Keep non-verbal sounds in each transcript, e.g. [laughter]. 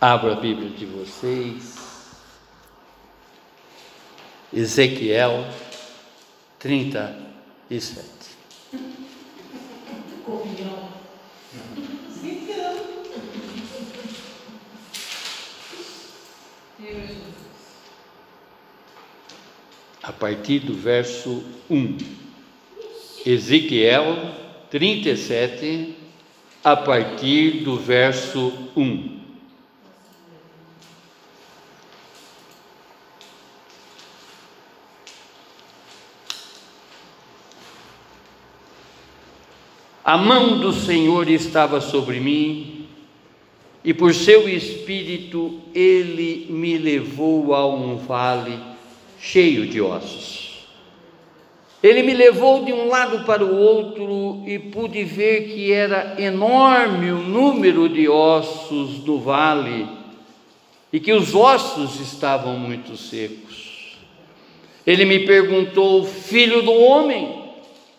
Abra a Bíblia de vocês. Ezequiel 37. A partir do verso 1. Ezequiel 37, a partir do verso 1. A mão do Senhor estava sobre mim, e por seu espírito ele me levou a um vale cheio de ossos. Ele me levou de um lado para o outro e pude ver que era enorme o número de ossos no vale e que os ossos estavam muito secos. Ele me perguntou: Filho do homem,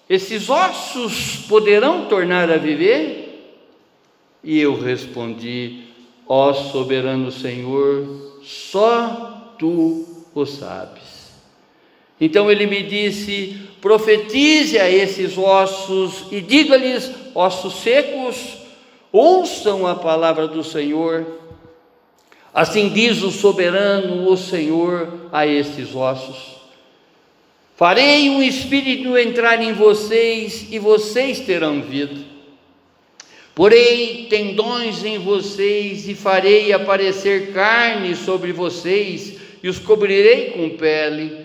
esses ossos poderão tornar a viver? E eu respondi: Ó soberano Senhor, só tu o sabes. Então ele me disse: profetize a esses ossos e diga-lhes, ossos secos, ouçam a palavra do Senhor. Assim diz o soberano, o Senhor, a estes ossos Farei um espírito entrar em vocês e vocês terão vida. Porei tendões em vocês e farei aparecer carne sobre vocês e os cobrirei com pele.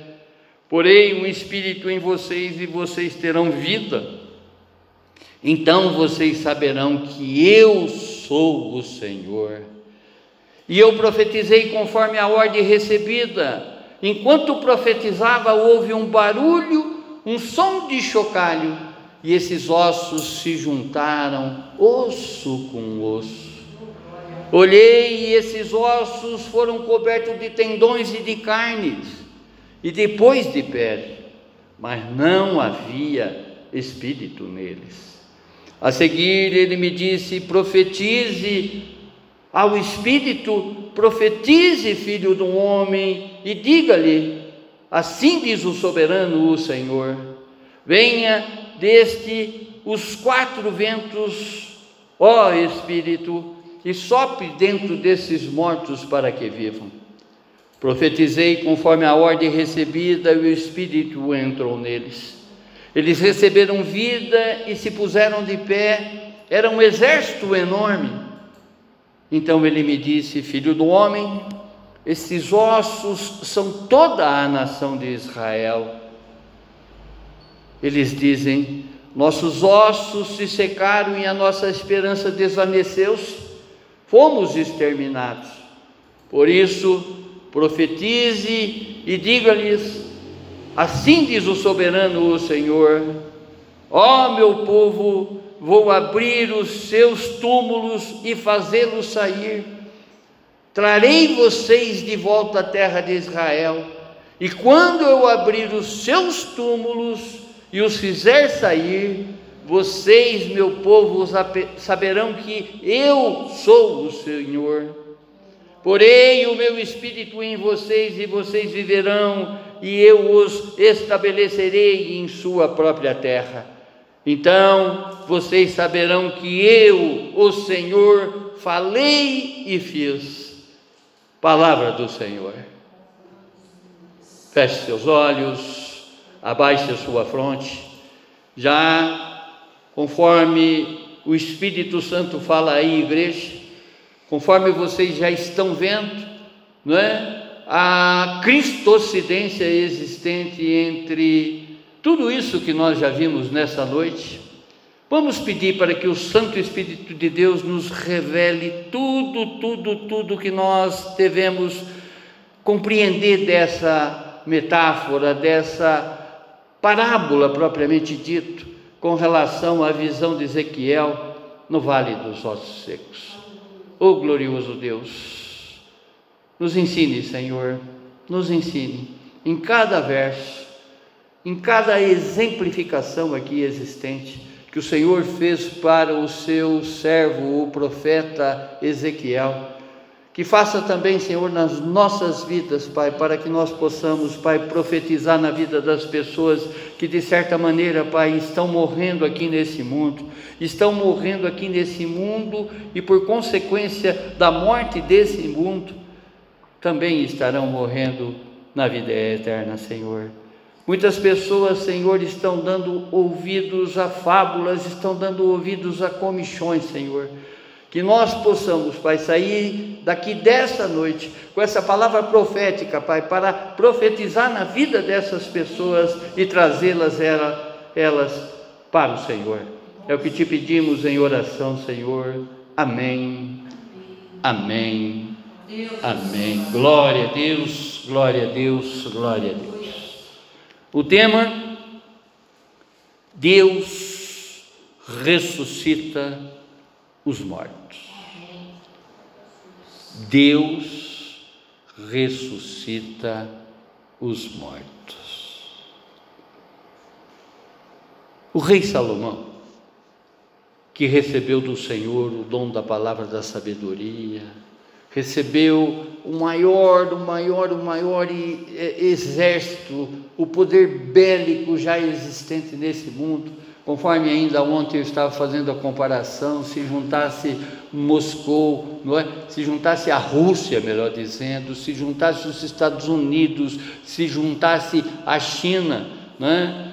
Porei um espírito em vocês e vocês terão vida. Então vocês saberão que eu sou o Senhor. E eu profetizei conforme a ordem recebida Enquanto profetizava, houve um barulho, um som de chocalho, e esses ossos se juntaram, osso com osso. Olhei e esses ossos foram cobertos de tendões e de carnes, e depois de pele, mas não havia espírito neles. A seguir, ele me disse: profetize ao espírito profetize, filho do homem, e diga-lhe: Assim diz o soberano, o Senhor: Venha deste os quatro ventos, ó Espírito, e sopre dentro desses mortos para que vivam. Profetizei conforme a ordem recebida e o Espírito entrou neles. Eles receberam vida e se puseram de pé, era um exército enorme então ele me disse: Filho do homem, esses ossos são toda a nação de Israel. Eles dizem: Nossos ossos se secaram e a nossa esperança desvaneceu-se, fomos exterminados. Por isso, profetize e diga-lhes: Assim diz o soberano, o Senhor: Ó meu povo, vou abrir os seus túmulos e fazê-los sair. Trarei vocês de volta à terra de Israel, e quando eu abrir os seus túmulos e os fizer sair, vocês, meu povo, saberão que eu sou o Senhor. Porei o meu espírito em vocês e vocês viverão, e eu os estabelecerei em sua própria terra. Então vocês saberão que eu, o Senhor, falei e fiz. Palavra do Senhor. Feche seus olhos, abaixe a sua fronte. Já conforme o Espírito Santo fala aí, igreja, conforme vocês já estão vendo, não é? A cristocidência existente entre tudo isso que nós já vimos nessa noite, vamos pedir para que o Santo Espírito de Deus nos revele tudo, tudo, tudo que nós devemos compreender dessa metáfora, dessa parábola propriamente dito, com relação à visão de Ezequiel no Vale dos Ossos Secos. Oh glorioso Deus, nos ensine, Senhor, nos ensine em cada verso em cada exemplificação aqui existente que o Senhor fez para o seu servo, o profeta Ezequiel, Que faça também, Senhor, nas nossas vidas, Pai, para que nós possamos, Pai, profetizar na vida das pessoas que, de certa maneira, Pai, estão morrendo aqui nesse mundo, estão morrendo aqui nesse mundo e, por consequência da morte desse mundo, também estarão morrendo na vida eterna, Senhor. Muitas pessoas, Senhor, estão dando ouvidos a fábulas, estão dando ouvidos a comichões, Senhor que nós possamos, Pai, sair daqui desta noite com essa palavra profética, Pai, para profetizar na vida dessas pessoas e trazê-las elas para o Senhor. É o que te pedimos em oração, Senhor. Amém. Amém. Amém. Glória a Deus, glória a Deus, glória a Deus. O tema: Deus ressuscita os mortos. Deus ressuscita os mortos. O rei Salomão, que recebeu do Senhor o dom da palavra da sabedoria, recebeu o maior, o maior, o maior exército, o poder bélico já existente nesse mundo, Conforme ainda ontem eu estava fazendo a comparação, se juntasse Moscou, é? se juntasse a Rússia, melhor dizendo, se juntasse os Estados Unidos, se juntasse a China, é?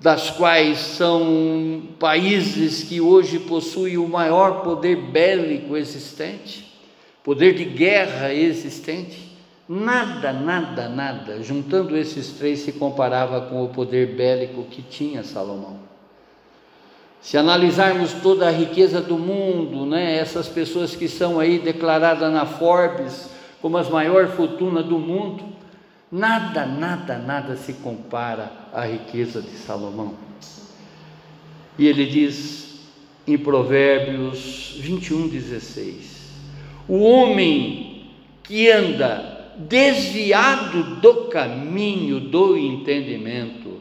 das quais são países que hoje possuem o maior poder bélico existente, poder de guerra existente, Nada, nada, nada, juntando esses três, se comparava com o poder bélico que tinha Salomão. Se analisarmos toda a riqueza do mundo, né, essas pessoas que são aí declaradas na Forbes como as maiores fortunas do mundo, nada, nada, nada se compara à riqueza de Salomão. E ele diz em Provérbios 21, 16: O homem que anda desviado do caminho do entendimento,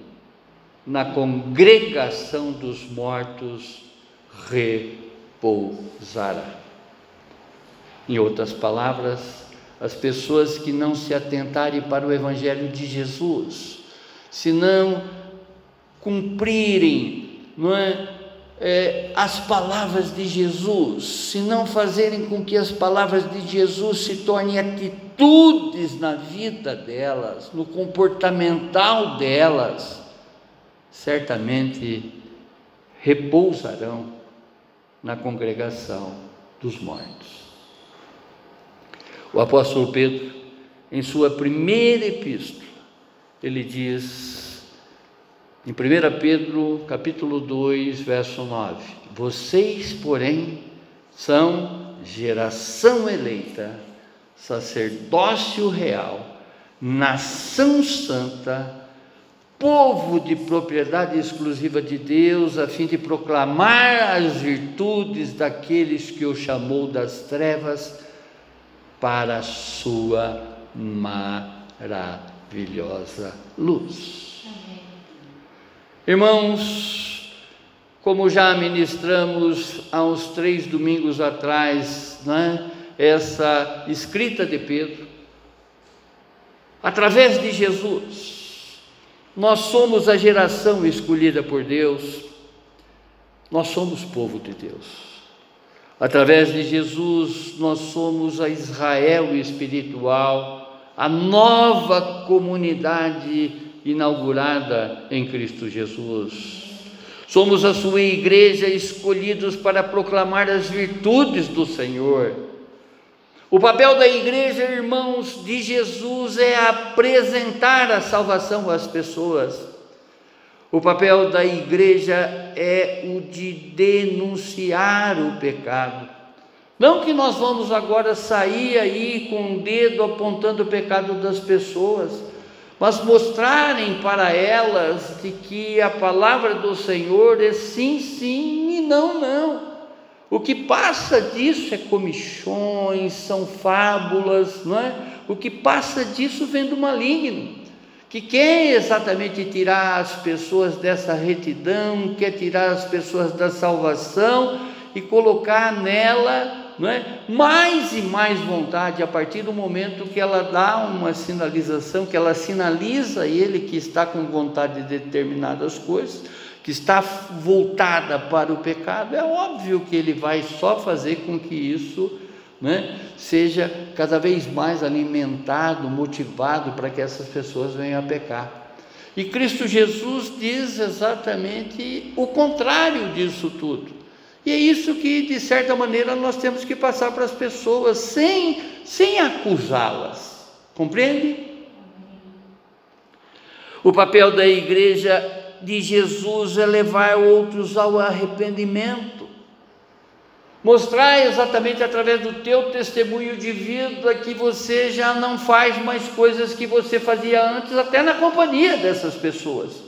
na congregação dos mortos repousará. Em outras palavras, as pessoas que não se atentarem para o Evangelho de Jesus, se não cumprirem, não é? É, as palavras de Jesus, se não fazerem com que as palavras de Jesus se tornem atitudes na vida delas, no comportamental delas, certamente repousarão na congregação dos mortos. O apóstolo Pedro, em sua primeira epístola, ele diz em 1 Pedro, capítulo 2, verso 9: Vocês, porém, são geração eleita, sacerdócio real, nação santa, povo de propriedade exclusiva de Deus, a fim de proclamar as virtudes daqueles que o chamou das trevas para a sua maravilhosa luz. Irmãos, como já ministramos há uns três domingos atrás, né, essa escrita de Pedro, através de Jesus, nós somos a geração escolhida por Deus, nós somos povo de Deus. Através de Jesus, nós somos a Israel espiritual, a nova comunidade inaugurada em Cristo Jesus. Somos a sua igreja escolhidos para proclamar as virtudes do Senhor. O papel da igreja, irmãos, de Jesus é apresentar a salvação às pessoas. O papel da igreja é o de denunciar o pecado. Não que nós vamos agora sair aí com o dedo apontando o pecado das pessoas, mas mostrarem para elas de que a palavra do Senhor é sim, sim e não, não. O que passa disso é comichões, são fábulas, não é? O que passa disso vem do maligno, que quer exatamente tirar as pessoas dessa retidão, quer tirar as pessoas da salvação e colocar nela não é? mais e mais vontade a partir do momento que ela dá uma sinalização, que ela sinaliza ele que está com vontade de determinadas coisas, que está voltada para o pecado, é óbvio que ele vai só fazer com que isso né, seja cada vez mais alimentado, motivado para que essas pessoas venham a pecar. E Cristo Jesus diz exatamente o contrário disso tudo. E é isso que, de certa maneira, nós temos que passar para as pessoas sem, sem acusá-las. Compreende? O papel da igreja de Jesus é levar outros ao arrependimento. Mostrar exatamente através do teu testemunho de vida que você já não faz mais coisas que você fazia antes, até na companhia dessas pessoas.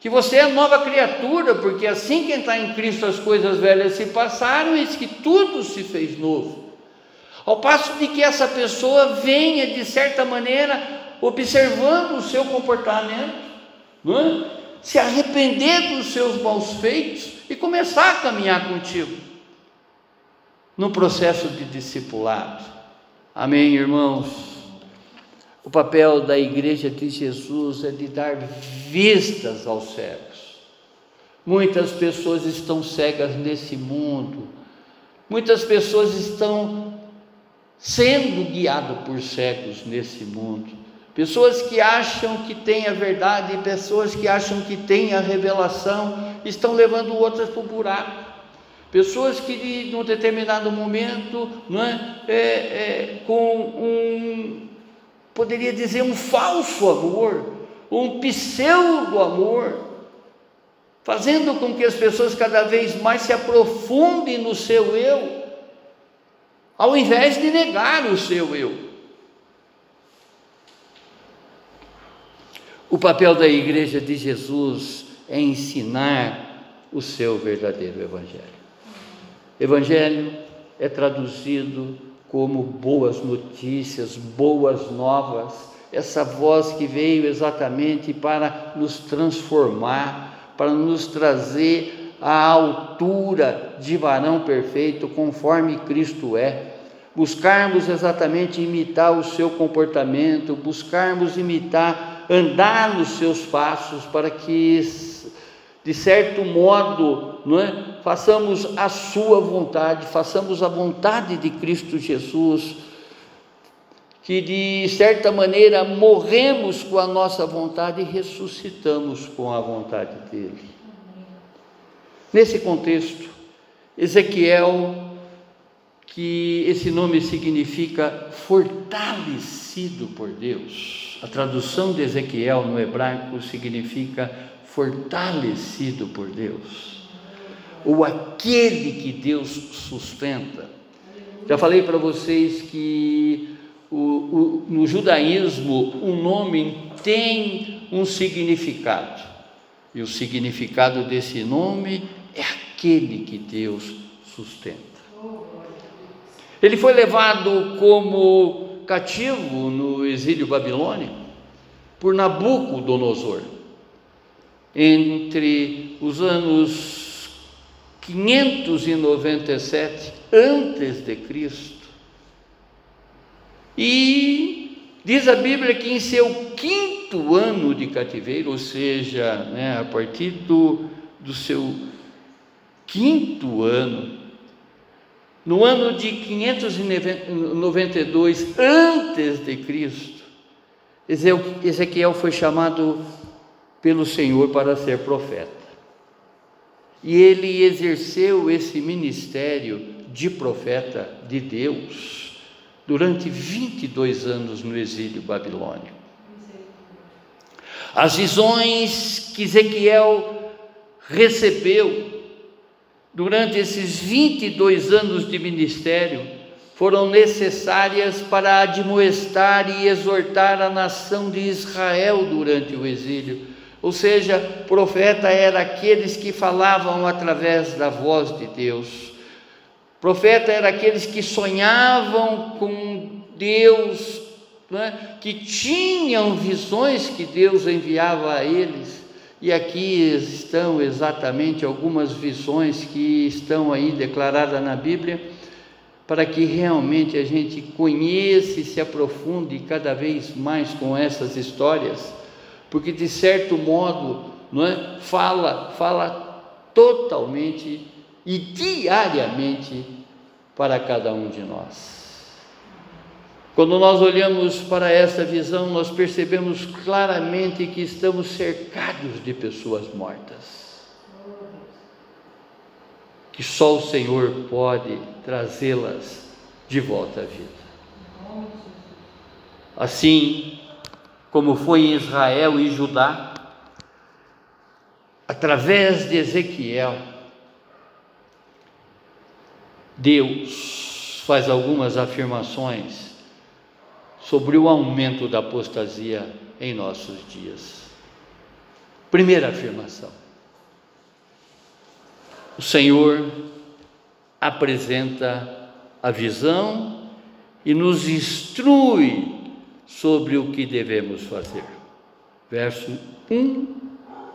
Que você é nova criatura, porque assim que entrar em Cristo as coisas velhas se passaram, e que tudo se fez novo. Ao passo de que essa pessoa venha, de certa maneira, observando o seu comportamento, é? se arrepender dos seus maus feitos e começar a caminhar contigo no processo de discipulado. Amém, irmãos? O papel da igreja de Jesus é de dar vistas aos cegos. Muitas pessoas estão cegas nesse mundo, muitas pessoas estão sendo guiadas por cegos nesse mundo. Pessoas que acham que têm a verdade, pessoas que acham que têm a revelação, estão levando outras para o buraco. Pessoas que, num determinado momento, não é, é, é, com um, poderia dizer, um falso amor, um pseudo-amor, fazendo com que as pessoas cada vez mais se aprofundem no seu eu, ao invés de negar o seu eu. O papel da igreja de Jesus é ensinar o seu verdadeiro evangelho. Evangelho é traduzido como boas notícias, boas novas, essa voz que veio exatamente para nos transformar, para nos trazer à altura de varão perfeito, conforme Cristo é. Buscarmos exatamente imitar o seu comportamento, buscarmos imitar, andar nos seus passos, para que de certo modo, não é? Façamos a sua vontade, façamos a vontade de Cristo Jesus, que de certa maneira morremos com a nossa vontade e ressuscitamos com a vontade dele. Nesse contexto, Ezequiel, que esse nome significa fortalecido por Deus, a tradução de Ezequiel no hebraico significa fortalecido por Deus, ou aquele que Deus sustenta. Já falei para vocês que o, o, no judaísmo o nome tem um significado, e o significado desse nome é aquele que Deus sustenta. Ele foi levado como cativo no exílio babilônico por Nabucodonosor entre os anos 597 antes de Cristo. E diz a Bíblia que em seu quinto ano de cativeiro, ou seja, né, a partir do, do seu quinto ano, no ano de 592 antes de Cristo, Ezequiel foi chamado pelo Senhor para ser profeta. E ele exerceu esse ministério de profeta de Deus durante 22 anos no exílio babilônico. As visões que Ezequiel recebeu durante esses 22 anos de ministério foram necessárias para admoestar e exortar a nação de Israel durante o exílio ou seja, profeta era aqueles que falavam através da voz de Deus. Profeta era aqueles que sonhavam com Deus, né? que tinham visões que Deus enviava a eles. E aqui estão exatamente algumas visões que estão aí declaradas na Bíblia. para que realmente a gente conheça e se aprofunde cada vez mais com essas histórias, porque de certo modo, não é? Fala, fala totalmente e diariamente para cada um de nós. Quando nós olhamos para essa visão, nós percebemos claramente que estamos cercados de pessoas mortas. Que só o Senhor pode trazê-las de volta à vida. Assim como foi em Israel e Judá, através de Ezequiel, Deus faz algumas afirmações sobre o aumento da apostasia em nossos dias. Primeira afirmação: o Senhor apresenta a visão e nos instrui sobre o que devemos fazer. Verso 1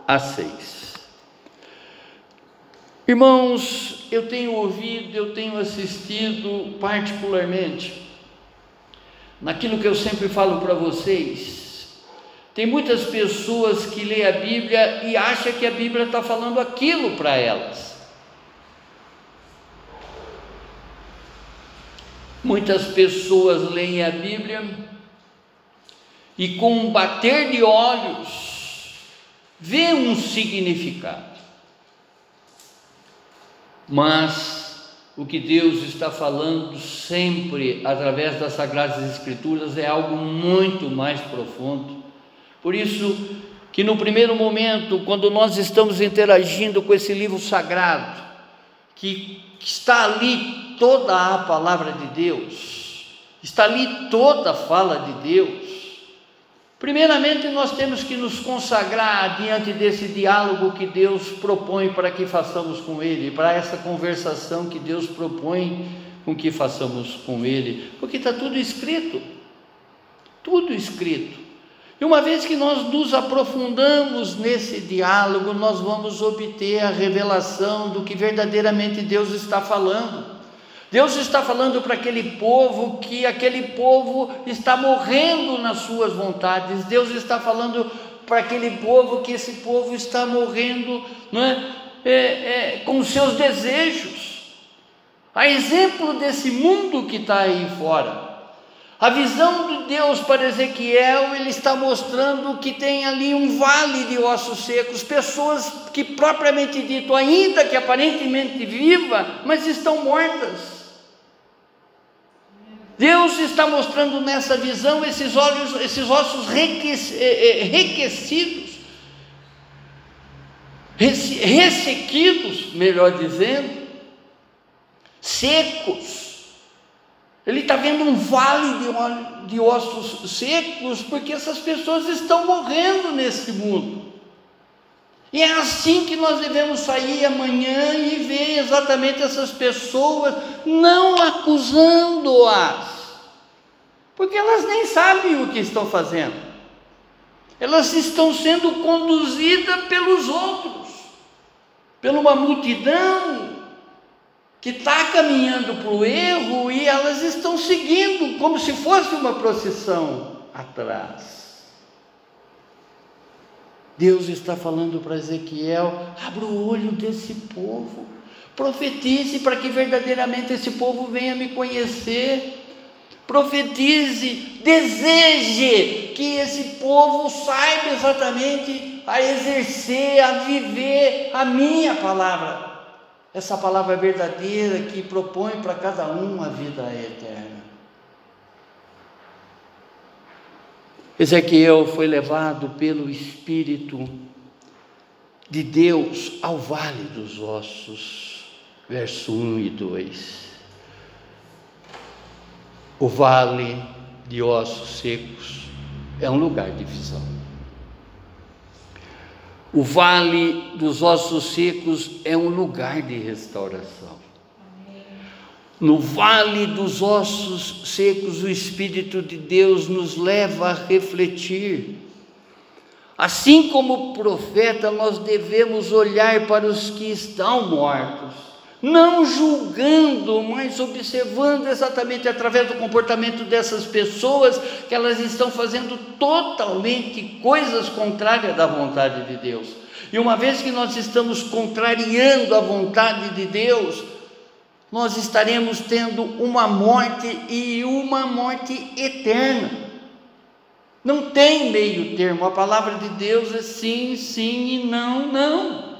a 6. Irmãos, eu tenho ouvido, eu tenho assistido particularmente naquilo que eu sempre falo para vocês. Tem muitas pessoas que lêem a Bíblia e acham que a Bíblia está falando aquilo para elas. Muitas pessoas leem a Bíblia e com um bater de olhos vê um significado. Mas o que Deus está falando sempre através das Sagradas Escrituras é algo muito mais profundo. Por isso, que no primeiro momento, quando nós estamos interagindo com esse livro sagrado, que, que está ali toda a palavra de Deus, está ali toda a fala de Deus, Primeiramente, nós temos que nos consagrar diante desse diálogo que Deus propõe para que façamos com Ele, para essa conversação que Deus propõe com que façamos com Ele, porque está tudo escrito, tudo escrito. E uma vez que nós nos aprofundamos nesse diálogo, nós vamos obter a revelação do que verdadeiramente Deus está falando. Deus está falando para aquele povo que aquele povo está morrendo nas suas vontades. Deus está falando para aquele povo que esse povo está morrendo não é? É, é, com seus desejos. A exemplo desse mundo que está aí fora. A visão de Deus para Ezequiel, ele está mostrando que tem ali um vale de ossos secos, pessoas que propriamente dito, ainda que aparentemente viva, mas estão mortas. Deus está mostrando nessa visão esses olhos, esses ossos enriquecidos, ressequidos, melhor dizendo, secos. Ele está vendo um vale de, de ossos secos, porque essas pessoas estão morrendo nesse mundo. E é assim que nós devemos sair amanhã e ver exatamente essas pessoas, não acusando-as, porque elas nem sabem o que estão fazendo, elas estão sendo conduzidas pelos outros, pela uma multidão que está caminhando para o erro e elas estão seguindo como se fosse uma procissão atrás. Deus está falando para Ezequiel: abra o olho desse povo, profetize para que verdadeiramente esse povo venha me conhecer. Profetize, deseje que esse povo saiba exatamente a exercer, a viver a minha palavra, essa palavra verdadeira que propõe para cada um a vida eterna. Ezequiel foi levado pelo Espírito de Deus ao vale dos ossos, verso 1 e 2. O vale de ossos secos é um lugar de visão. O vale dos ossos secos é um lugar de restauração. No vale dos ossos secos, o Espírito de Deus nos leva a refletir. Assim como profeta, nós devemos olhar para os que estão mortos, não julgando, mas observando exatamente através do comportamento dessas pessoas que elas estão fazendo totalmente coisas contrárias da vontade de Deus. E uma vez que nós estamos contrariando a vontade de Deus, nós estaremos tendo uma morte e uma morte eterna. Não tem meio termo, a palavra de Deus é sim, sim e não, não.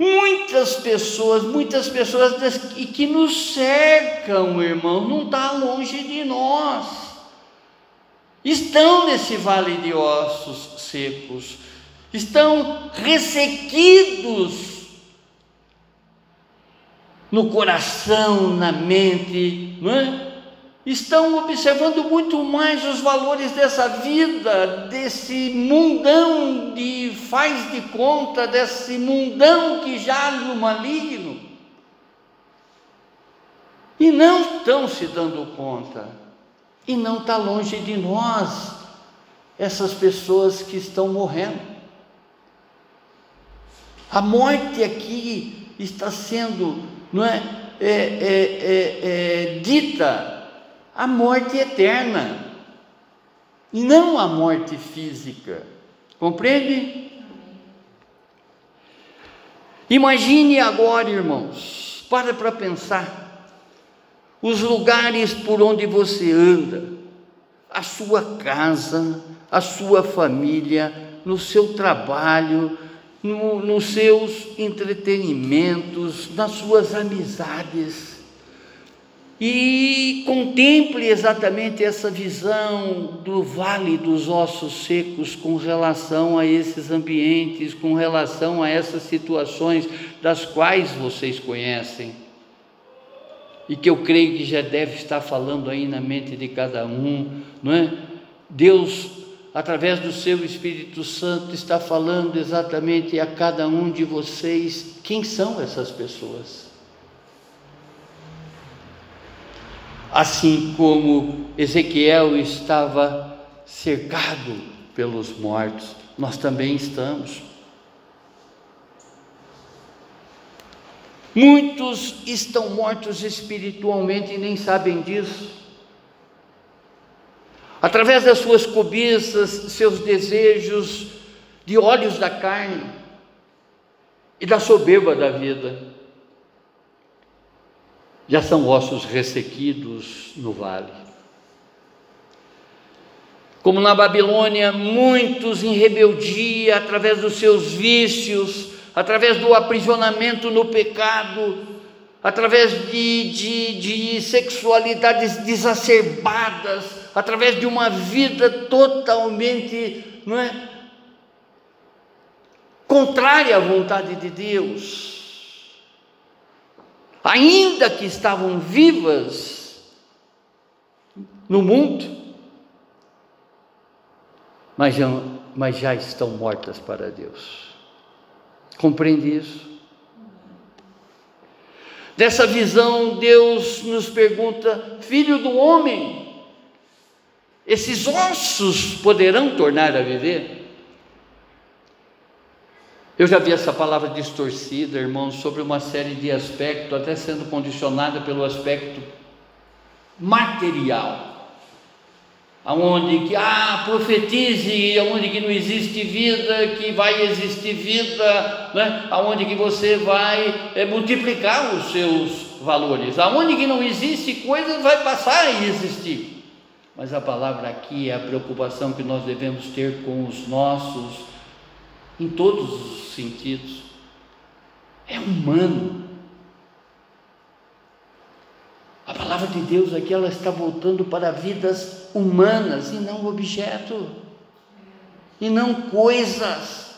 Muitas pessoas, muitas pessoas que nos cercam, irmão, não está longe de nós. Estão nesse vale de ossos secos, estão ressequidos no coração, na mente, não é? estão observando muito mais os valores dessa vida, desse mundão de faz de conta, desse mundão que jaz no maligno. E não estão se dando conta, e não está longe de nós, essas pessoas que estão morrendo. A morte aqui está sendo, não é, é, é, é, é dita a morte eterna, não a morte física. Compreende? Imagine agora, irmãos, para para pensar, os lugares por onde você anda, a sua casa, a sua família, no seu trabalho, no, nos seus entretenimentos, nas suas amizades e contemple exatamente essa visão do vale dos ossos secos com relação a esses ambientes, com relação a essas situações das quais vocês conhecem. E que eu creio que já deve estar falando aí na mente de cada um, não é? Deus, através do seu Espírito Santo, está falando exatamente a cada um de vocês quem são essas pessoas. assim como Ezequiel estava cercado pelos mortos, nós também estamos. Muitos estão mortos espiritualmente e nem sabem disso. Através das suas cobiças, seus desejos de olhos da carne e da soberba da vida já são ossos ressequidos no vale. Como na Babilônia, muitos em rebeldia, através dos seus vícios, através do aprisionamento no pecado, através de, de, de sexualidades exacerbadas, através de uma vida totalmente não é, contrária à vontade de Deus ainda que estavam vivas no mundo, mas já, mas já estão mortas para Deus. Compreende isso? Dessa visão, Deus nos pergunta: Filho do homem, esses ossos poderão tornar a viver? Eu já vi essa palavra distorcida, irmãos, sobre uma série de aspectos, até sendo condicionada pelo aspecto material. Aonde que, ah, profetize, aonde que não existe vida, que vai existir vida, né? aonde que você vai é, multiplicar os seus valores, aonde que não existe coisa, vai passar a existir. Mas a palavra aqui é a preocupação que nós devemos ter com os nossos em todos os sentidos. É humano. A palavra de Deus aqui ela está voltando para vidas humanas e não objeto, e não coisas.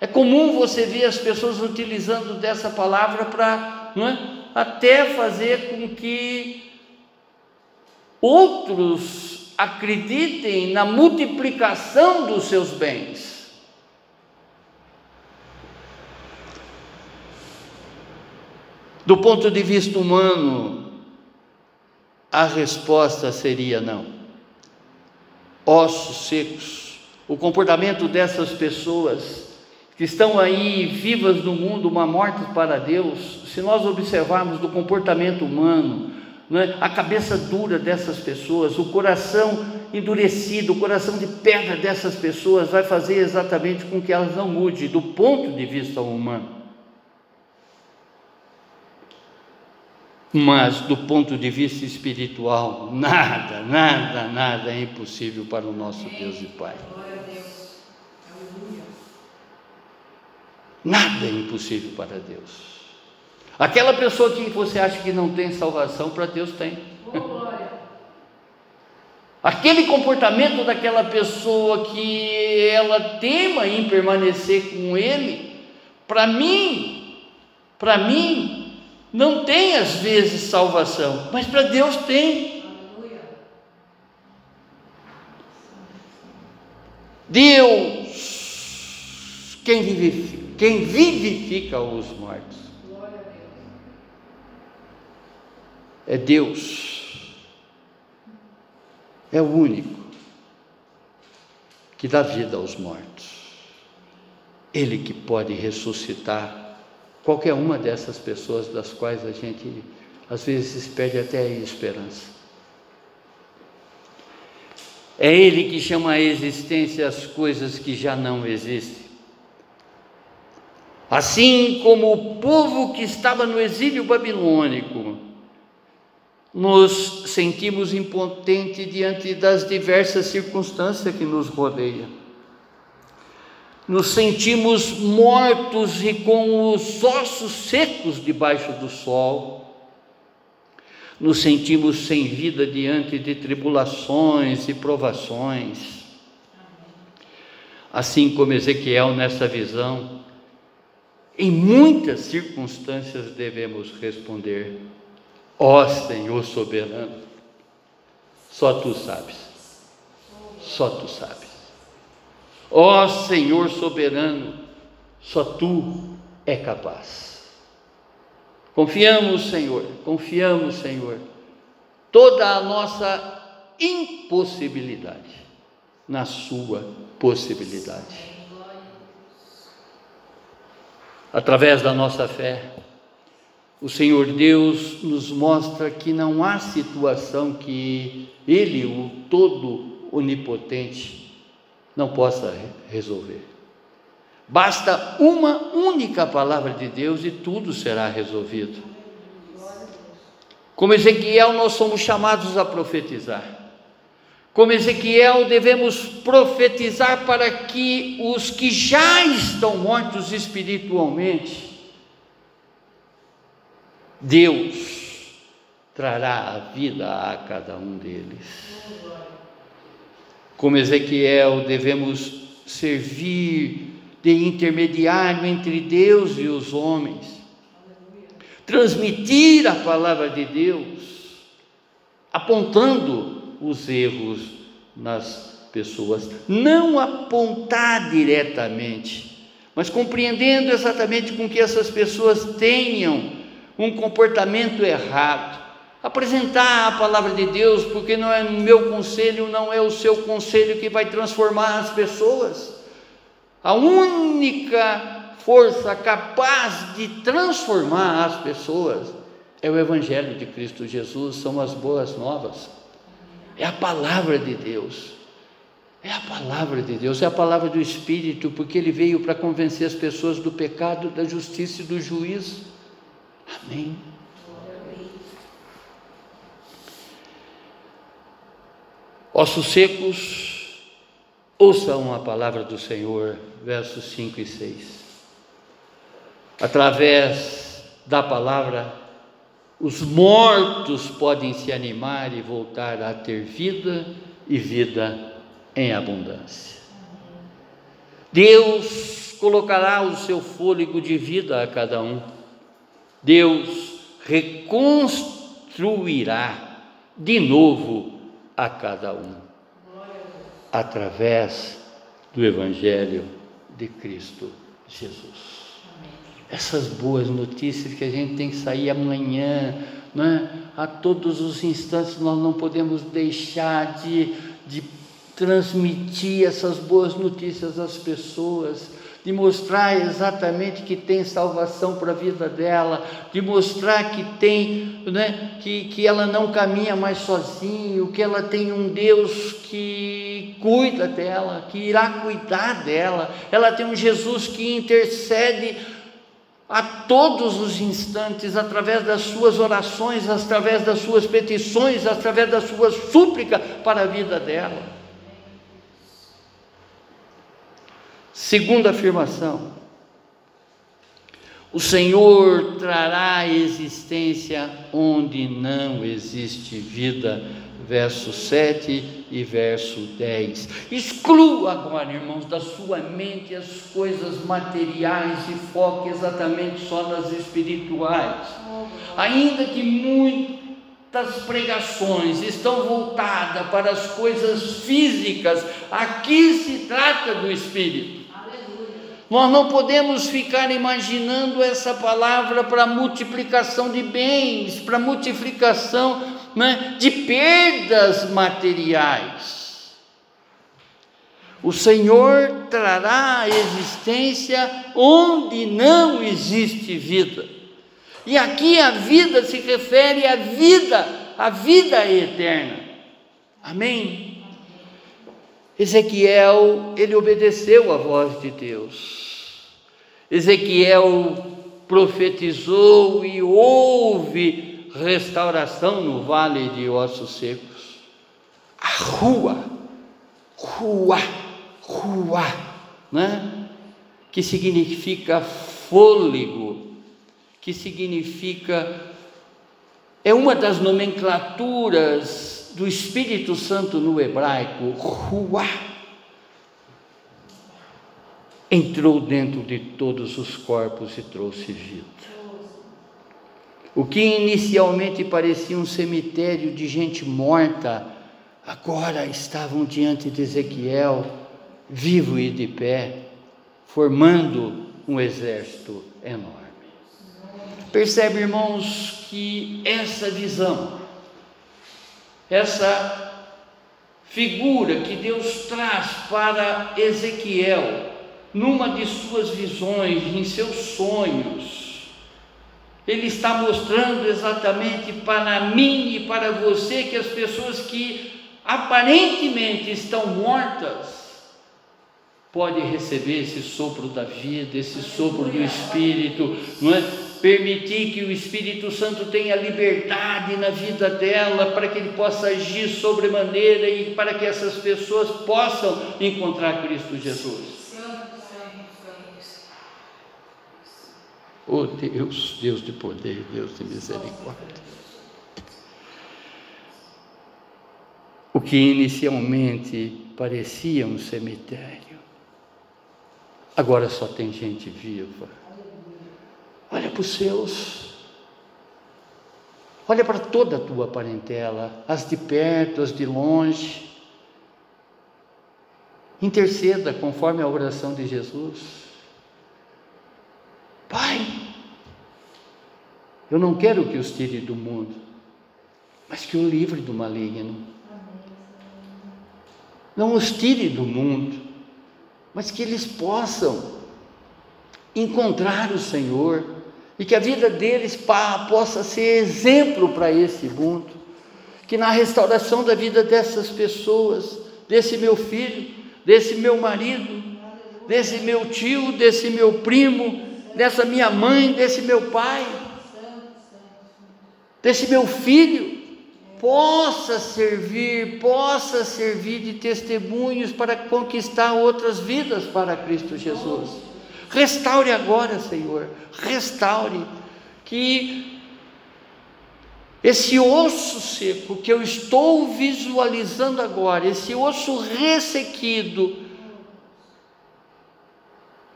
É comum você ver as pessoas utilizando dessa palavra para é? até fazer com que outros acreditem na multiplicação dos seus bens. Do ponto de vista humano, a resposta seria não. Ossos secos. O comportamento dessas pessoas que estão aí vivas no mundo, uma morte para Deus, se nós observarmos do comportamento humano, é? a cabeça dura dessas pessoas, o coração endurecido, o coração de pedra dessas pessoas vai fazer exatamente com que elas não mudem do ponto de vista humano. Mas do ponto de vista espiritual, nada, nada, nada é impossível para o nosso Deus e Pai. Nada é impossível para Deus. Aquela pessoa que você acha que não tem salvação, para Deus tem. Aquele comportamento daquela pessoa que ela tema em permanecer com Ele, para mim, para mim, não tem às vezes salvação, mas para Deus tem. Deus, quem vivifica, quem vivifica os mortos. É Deus, é o único que dá vida aos mortos. Ele que pode ressuscitar qualquer uma dessas pessoas das quais a gente às vezes perde até a esperança. É Ele que chama a existência as coisas que já não existem. Assim como o povo que estava no exílio babilônico, nos sentimos impotentes diante das diversas circunstâncias que nos rodeiam. Nos sentimos mortos e com os ossos secos debaixo do sol. Nos sentimos sem vida diante de tribulações e provações. Assim como Ezequiel nessa visão, em muitas circunstâncias devemos responder: Ó Senhor soberano, só tu sabes, só tu sabes. Ó Senhor soberano, só tu é capaz. Confiamos, Senhor, confiamos, Senhor, toda a nossa impossibilidade na Sua possibilidade. Através da nossa fé, o Senhor Deus nos mostra que não há situação que Ele, o Todo Onipotente, não possa resolver. Basta uma única palavra de Deus e tudo será resolvido. Como Ezequiel, nós somos chamados a profetizar. Como Ezequiel, devemos profetizar para que os que já estão mortos espiritualmente Deus trará a vida a cada um deles. Como Ezequiel, devemos servir de intermediário entre Deus e os homens, transmitir a palavra de Deus, apontando os erros nas pessoas, não apontar diretamente, mas compreendendo exatamente com que essas pessoas tenham um comportamento errado. Apresentar a palavra de Deus, porque não é meu conselho, não é o seu conselho que vai transformar as pessoas. A única força capaz de transformar as pessoas é o Evangelho de Cristo Jesus, são as boas novas, é a palavra de Deus. É a palavra de Deus, é a palavra do Espírito, porque ele veio para convencer as pessoas do pecado, da justiça e do juízo. Amém. Ossos secos, ouçam a palavra do Senhor, versos 5 e 6. Através da palavra, os mortos podem se animar e voltar a ter vida e vida em abundância. Deus colocará o seu fôlego de vida a cada um Deus reconstruirá de novo a cada um, através do Evangelho de Cristo Jesus. Essas boas notícias que a gente tem que sair amanhã, né? a todos os instantes nós não podemos deixar de, de transmitir essas boas notícias às pessoas de mostrar exatamente que tem salvação para a vida dela, de mostrar que tem, né, que, que ela não caminha mais sozinho, que ela tem um Deus que cuida dela, que irá cuidar dela, ela tem um Jesus que intercede a todos os instantes, através das suas orações, através das suas petições, através das suas súplicas para a vida dela. Segunda afirmação: o Senhor trará existência onde não existe vida. Verso 7 e verso 10. Exclua agora, irmãos, da sua mente as coisas materiais e foque exatamente só nas espirituais. Ainda que muitas pregações estão voltadas para as coisas físicas, aqui se trata do espírito. Nós não podemos ficar imaginando essa palavra para multiplicação de bens, para multiplicação né, de perdas materiais. O Senhor trará a existência onde não existe vida. E aqui a vida se refere à vida, à vida eterna. Amém? Ezequiel, ele obedeceu à voz de Deus. Ezequiel profetizou e houve restauração no vale de ossos secos. A rua, rua, rua, né? que significa fôlego, que significa, é uma das nomenclaturas do Espírito Santo no hebraico, Ruá, entrou dentro de todos os corpos e trouxe vida. O que inicialmente parecia um cemitério de gente morta, agora estavam diante de Ezequiel, vivo e de pé, formando um exército enorme. Percebe, irmãos, que essa visão essa figura que Deus traz para Ezequiel, numa de suas visões, em seus sonhos, ele está mostrando exatamente para mim e para você que as pessoas que aparentemente estão mortas podem receber esse sopro da vida, esse sopro do Espírito, não é? Permitir que o Espírito Santo tenha liberdade na vida dela, para que ele possa agir sobremaneira e para que essas pessoas possam encontrar Cristo Jesus. Oh Deus, Deus de poder, Deus de misericórdia. O que inicialmente parecia um cemitério, agora só tem gente viva Olha para os seus. Olha para toda a tua parentela, as de perto, as de longe. Interceda conforme a oração de Jesus. Pai, eu não quero que os tire do mundo, mas que o livre do maligno. Não os tire do mundo, mas que eles possam encontrar o Senhor e que a vida deles possa ser exemplo para esse mundo, que na restauração da vida dessas pessoas, desse meu filho, desse meu marido, desse meu tio, desse meu primo, dessa minha mãe, desse meu pai, desse meu filho, possa servir, possa servir de testemunhos para conquistar outras vidas para Cristo Jesus. Restaure agora, Senhor, restaure, que esse osso seco que eu estou visualizando agora, esse osso ressequido,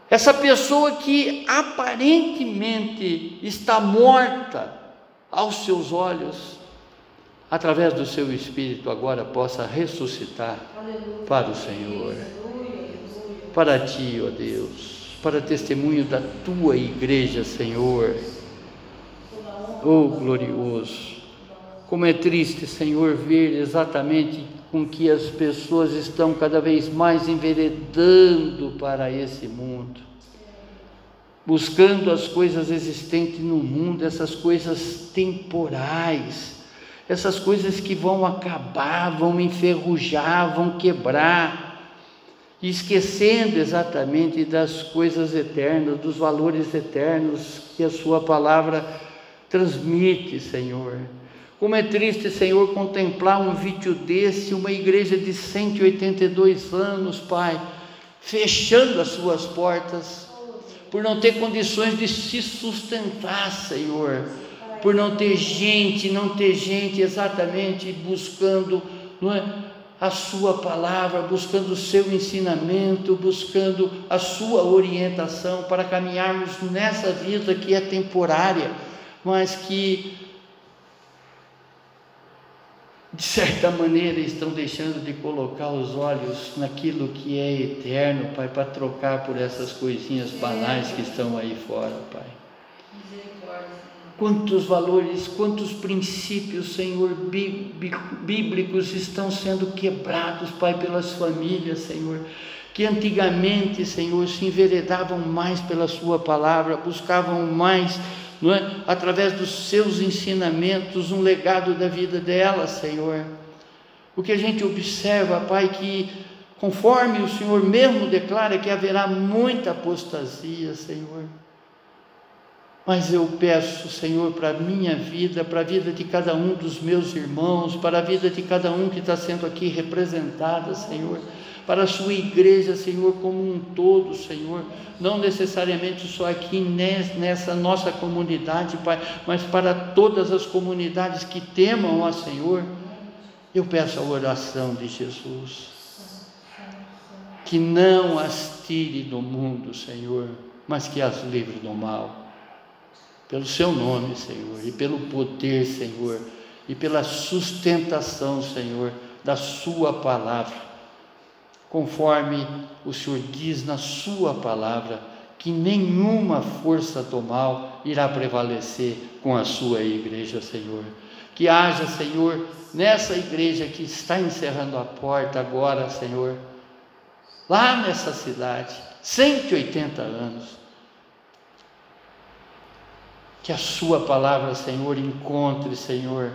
essa pessoa que aparentemente está morta aos seus olhos, através do seu espírito, agora possa ressuscitar Aleluia. para o Senhor, para ti, ó Deus para testemunho da tua igreja, Senhor. Oh, glorioso! Como é triste, Senhor, ver exatamente com que as pessoas estão cada vez mais enveredando para esse mundo. buscando as coisas existentes no mundo, essas coisas temporais, essas coisas que vão acabar, vão enferrujar, vão quebrar, esquecendo exatamente das coisas eternas, dos valores eternos que a Sua palavra transmite, Senhor. Como é triste, Senhor, contemplar um vídeo desse, uma igreja de 182 anos, Pai, fechando as suas portas, por não ter condições de se sustentar, Senhor, por não ter gente, não ter gente exatamente buscando não é, a Sua palavra, buscando o seu ensinamento, buscando a Sua orientação para caminharmos nessa vida que é temporária, mas que de certa maneira estão deixando de colocar os olhos naquilo que é eterno, Pai, para trocar por essas coisinhas banais que estão aí fora, Pai. Quantos valores, quantos princípios, Senhor, bíblicos estão sendo quebrados, Pai, pelas famílias, Senhor, que antigamente, Senhor, se enveredavam mais pela Sua palavra, buscavam mais é? através dos seus ensinamentos, um legado da vida dela, Senhor. O que a gente observa, Pai, que conforme o Senhor mesmo declara que haverá muita apostasia, Senhor. Mas eu peço, Senhor, para a minha vida, para a vida de cada um dos meus irmãos, para a vida de cada um que está sendo aqui representada, Senhor. Para a sua igreja, Senhor, como um todo, Senhor, não necessariamente só aqui nessa nossa comunidade, Pai, mas para todas as comunidades que temam a Senhor. Eu peço a oração de Jesus, que não as tire do mundo, Senhor, mas que as livre do mal, pelo Seu nome, Senhor, e pelo poder, Senhor, e pela sustentação, Senhor, da Sua palavra conforme o Senhor diz na Sua palavra, que nenhuma força do mal irá prevalecer com a Sua igreja, Senhor. Que haja, Senhor, nessa igreja que está encerrando a porta agora, Senhor, lá nessa cidade, 180 anos, que a Sua palavra, Senhor, encontre, Senhor,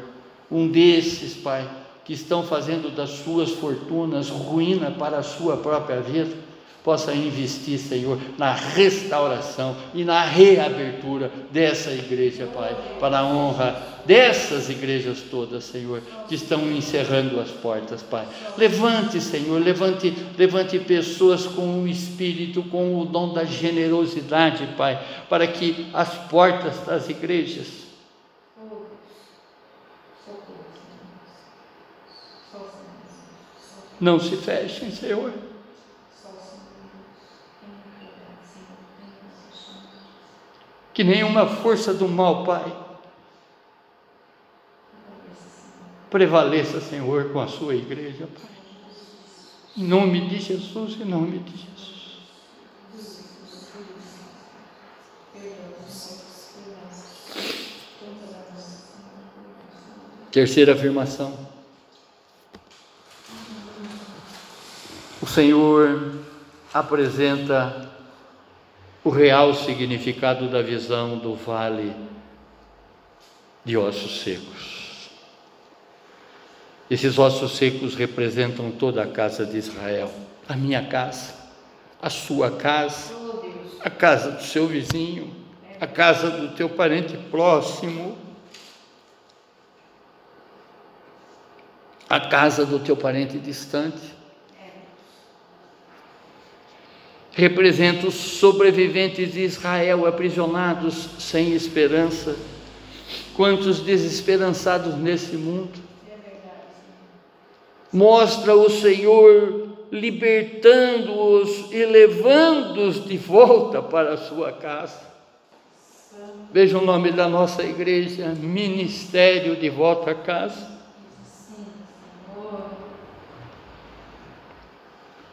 um desses, Pai que estão fazendo das suas fortunas ruína para a sua própria vida, possa investir, Senhor, na restauração e na reabertura dessa igreja, Pai, para a honra dessas igrejas todas, Senhor, que estão encerrando as portas, Pai. Levante, Senhor, levante, levante pessoas com o espírito, com o dom da generosidade, Pai, para que as portas das igrejas não se fechem, Senhor. Que nenhuma força do mal, Pai, prevaleça, Senhor, com a sua igreja, Pai. Em nome de Jesus, em nome de Jesus. Terceira afirmação. o Senhor apresenta o real significado da visão do vale de ossos secos. Esses ossos secos representam toda a casa de Israel, a minha casa, a sua casa, a casa do seu vizinho, a casa do teu parente próximo, a casa do teu parente distante. Representa os sobreviventes de Israel aprisionados sem esperança. Quantos desesperançados nesse mundo. Mostra o Senhor libertando-os e levando-os de volta para a sua casa. Veja o nome da nossa igreja: Ministério de Volta à Casa.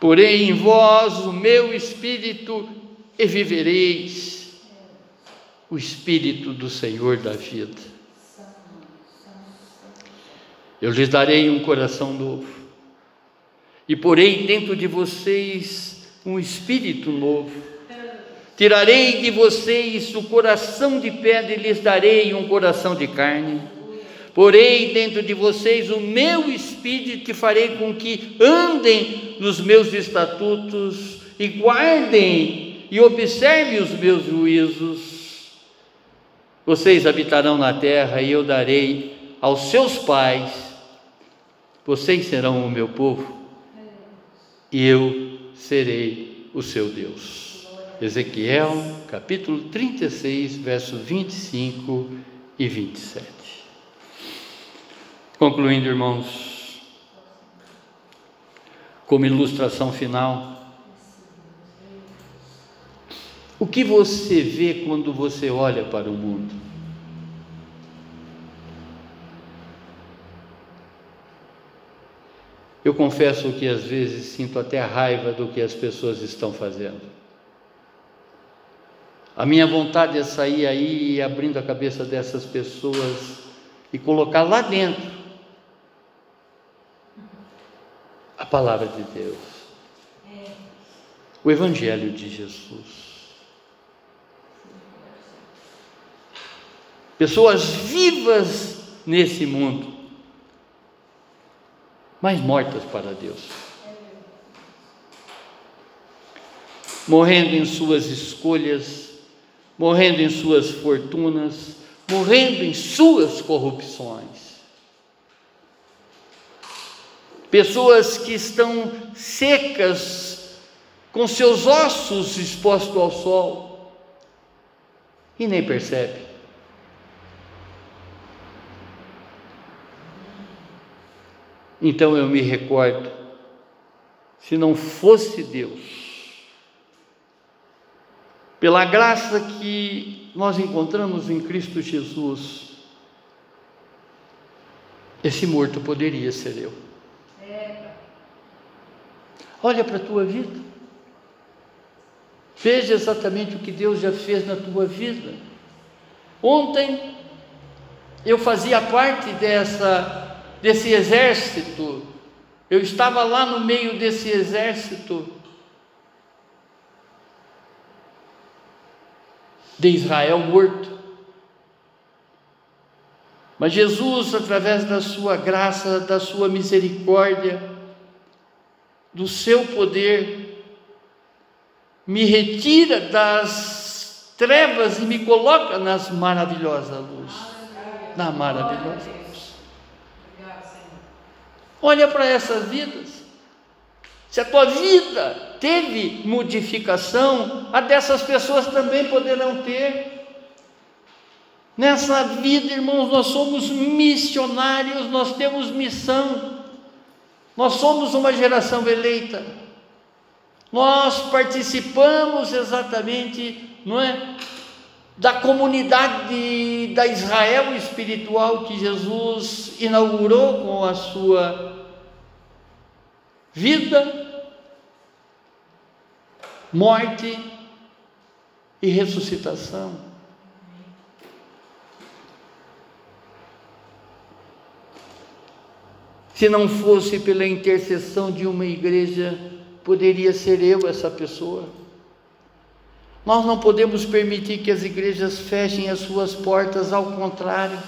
Porém em vós o meu espírito e vivereis, o espírito do Senhor da vida. Eu lhes darei um coração novo, e porei dentro de vocês um espírito novo Tirarei de vocês o coração de pedra e lhes darei um coração de carne. Porei dentro de vocês o meu espírito e farei com que andem nos meus estatutos e guardem e observem os meus juízos. Vocês habitarão na terra e eu darei aos seus pais, vocês serão o meu povo e eu serei o seu Deus. Ezequiel capítulo 36, versos 25 e 27. Concluindo, irmãos, como ilustração final, o que você vê quando você olha para o mundo? Eu confesso que às vezes sinto até raiva do que as pessoas estão fazendo. A minha vontade é sair aí abrindo a cabeça dessas pessoas e colocar lá dentro a palavra de Deus, o Evangelho de Jesus. Pessoas vivas nesse mundo, mas mortas para Deus. Morrendo em suas escolhas, morrendo em suas fortunas, morrendo em suas corrupções pessoas que estão secas, com seus ossos expostos ao sol, e nem percebe. Então eu me recordo, se não fosse Deus, pela graça que nós encontramos em Cristo Jesus, esse morto poderia ser eu. Olha para a tua vida. Veja exatamente o que Deus já fez na tua vida. Ontem eu fazia parte dessa desse exército. Eu estava lá no meio desse exército de Israel morto. Mas Jesus, através da sua graça, da sua misericórdia, do seu poder, me retira das trevas e me coloca nas maravilhosas luz. Na maravilhosa luz. Olha para essas vidas. Se a tua vida teve modificação, a dessas pessoas também poderão ter. Nessa vida, irmãos, nós somos missionários, nós temos missão. Nós somos uma geração eleita. Nós participamos exatamente, não é, da comunidade da Israel espiritual que Jesus inaugurou com a sua vida, morte e ressuscitação. Se não fosse pela intercessão de uma igreja, poderia ser eu essa pessoa. Nós não podemos permitir que as igrejas fechem as suas portas, ao contrário,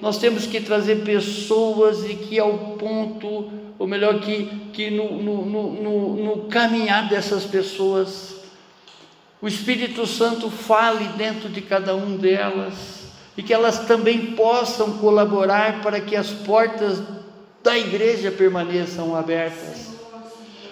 nós temos que trazer pessoas e que ao ponto, ou melhor, que, que no, no, no, no caminhar dessas pessoas, o Espírito Santo fale dentro de cada um delas e que elas também possam colaborar para que as portas da igreja permaneçam abertas,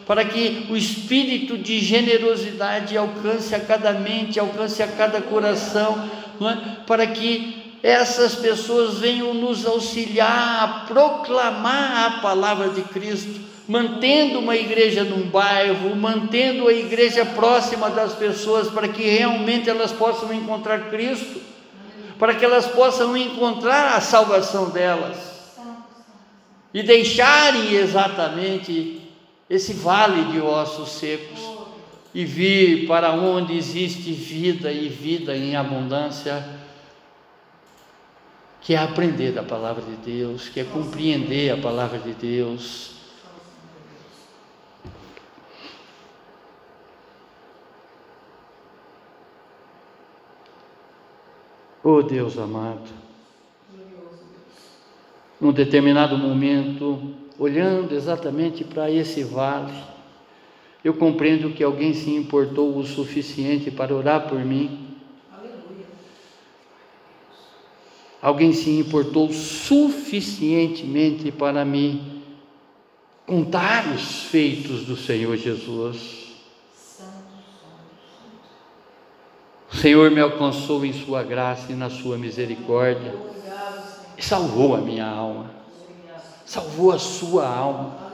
para que o espírito de generosidade alcance a cada mente, alcance a cada coração, é? para que essas pessoas venham nos auxiliar a proclamar a palavra de Cristo, mantendo uma igreja num bairro, mantendo a igreja próxima das pessoas, para que realmente elas possam encontrar Cristo, para que elas possam encontrar a salvação delas e deixarem exatamente esse vale de ossos secos e vir para onde existe vida e vida em abundância, que é aprender da palavra de Deus, que é compreender a palavra de Deus. Oh Deus amado, num determinado momento, olhando exatamente para esse vale, eu compreendo que alguém se importou o suficiente para orar por mim. Alguém se importou suficientemente para me contar os feitos do Senhor Jesus. O Senhor me alcançou em Sua graça e na Sua misericórdia salvou a minha alma, salvou a sua alma.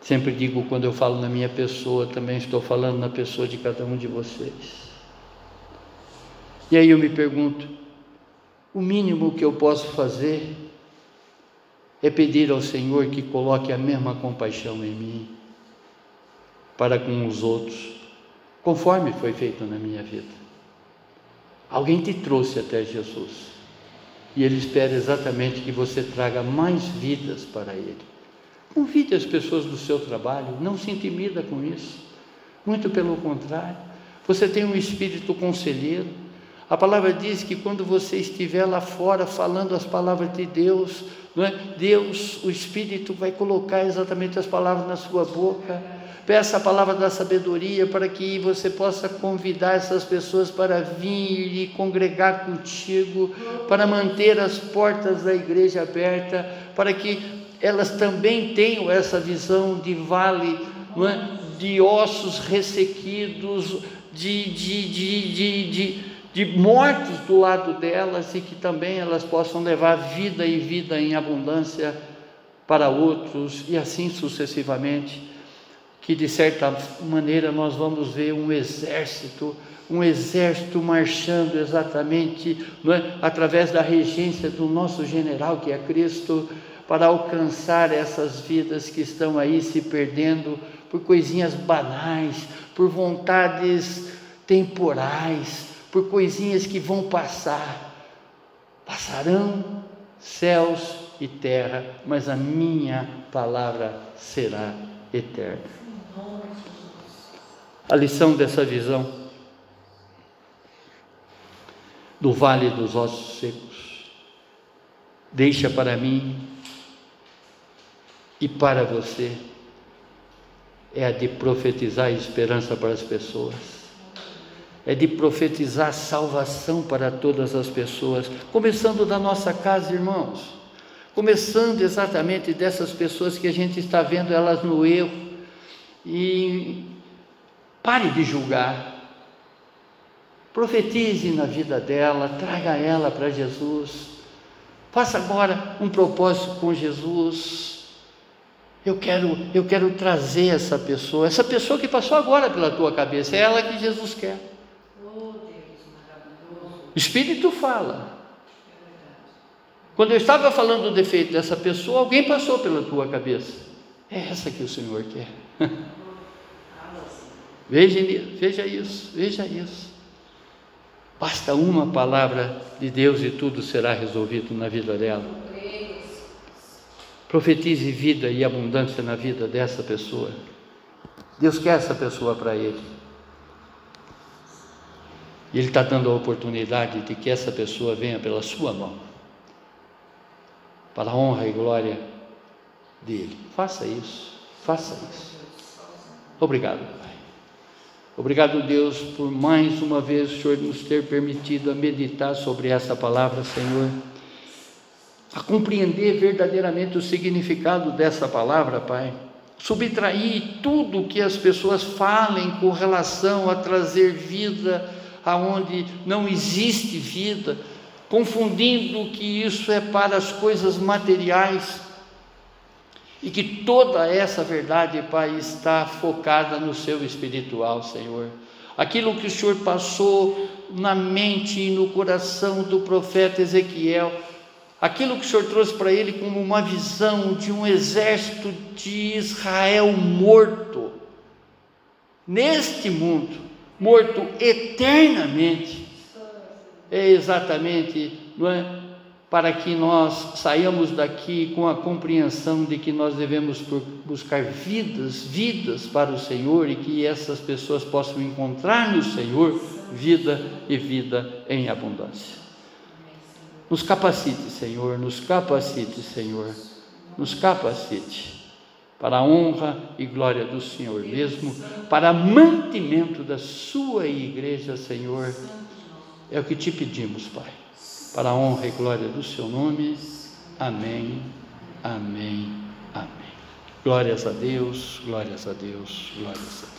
Sempre digo quando eu falo na minha pessoa, também estou falando na pessoa de cada um de vocês. E aí eu me pergunto: o mínimo que eu posso fazer é pedir ao Senhor que coloque a mesma compaixão em mim para com os outros, conforme foi feito na minha vida. Alguém te trouxe até Jesus e Ele espera exatamente que você traga mais vidas para Ele. Convide as pessoas do seu trabalho, não se intimida com isso. Muito pelo contrário, você tem um espírito conselheiro. A palavra diz que quando você estiver lá fora falando as palavras de Deus, é? Deus, o Espírito vai colocar exatamente as palavras na sua boca. Peça a palavra da sabedoria para que você possa convidar essas pessoas para vir e congregar contigo, para manter as portas da igreja aberta, para que elas também tenham essa visão de vale, é? de ossos ressequidos, de, de, de, de, de, de mortos do lado delas e que também elas possam levar vida e vida em abundância para outros e assim sucessivamente. Que de certa maneira nós vamos ver um exército, um exército marchando exatamente é? através da regência do nosso general que é Cristo para alcançar essas vidas que estão aí se perdendo por coisinhas banais, por vontades temporais, por coisinhas que vão passar. Passarão céus e terra, mas a minha palavra será eterna. A lição dessa visão do vale dos ossos secos. Deixa para mim e para você é a de profetizar esperança para as pessoas, é de profetizar salvação para todas as pessoas, começando da nossa casa, irmãos, começando exatamente dessas pessoas que a gente está vendo elas no erro, e pare de julgar, profetize na vida dela, traga ela para Jesus, faça agora um propósito com Jesus, eu quero, eu quero trazer essa pessoa, essa pessoa que passou agora pela tua cabeça, é ela que Jesus quer. Espírito fala. Quando eu estava falando do defeito dessa pessoa, alguém passou pela tua cabeça. É essa que o Senhor quer. [laughs] veja, veja isso, veja isso. Basta uma palavra de Deus e tudo será resolvido na vida dela. Profetize vida e abundância na vida dessa pessoa. Deus quer essa pessoa para Ele. E Ele está dando a oportunidade de que essa pessoa venha pela sua mão, para a honra e glória dele. Faça isso, faça isso. Obrigado, Pai. Obrigado, Deus, por mais uma vez o Senhor nos ter permitido a meditar sobre essa palavra, Senhor a compreender verdadeiramente o significado dessa palavra, Pai. Subtrair tudo que as pessoas falem com relação a trazer vida aonde não existe vida, confundindo que isso é para as coisas materiais e que toda essa verdade, Pai, está focada no seu espiritual, Senhor. Aquilo que o Senhor passou na mente e no coração do profeta Ezequiel, aquilo que o Senhor trouxe para ele como uma visão de um exército de Israel morto, neste mundo, morto eternamente, é exatamente não é, para que nós saiamos daqui com a compreensão de que nós devemos buscar vidas, vidas para o Senhor e que essas pessoas possam encontrar no Senhor vida e vida em abundância. Nos capacite, Senhor, nos capacite, Senhor, nos capacite para a honra e glória do Senhor mesmo, para mantimento da Sua igreja, Senhor. É o que te pedimos, Pai, para a honra e glória do Seu nome. Amém, amém, amém. Glórias a Deus, glórias a Deus, glórias a Deus.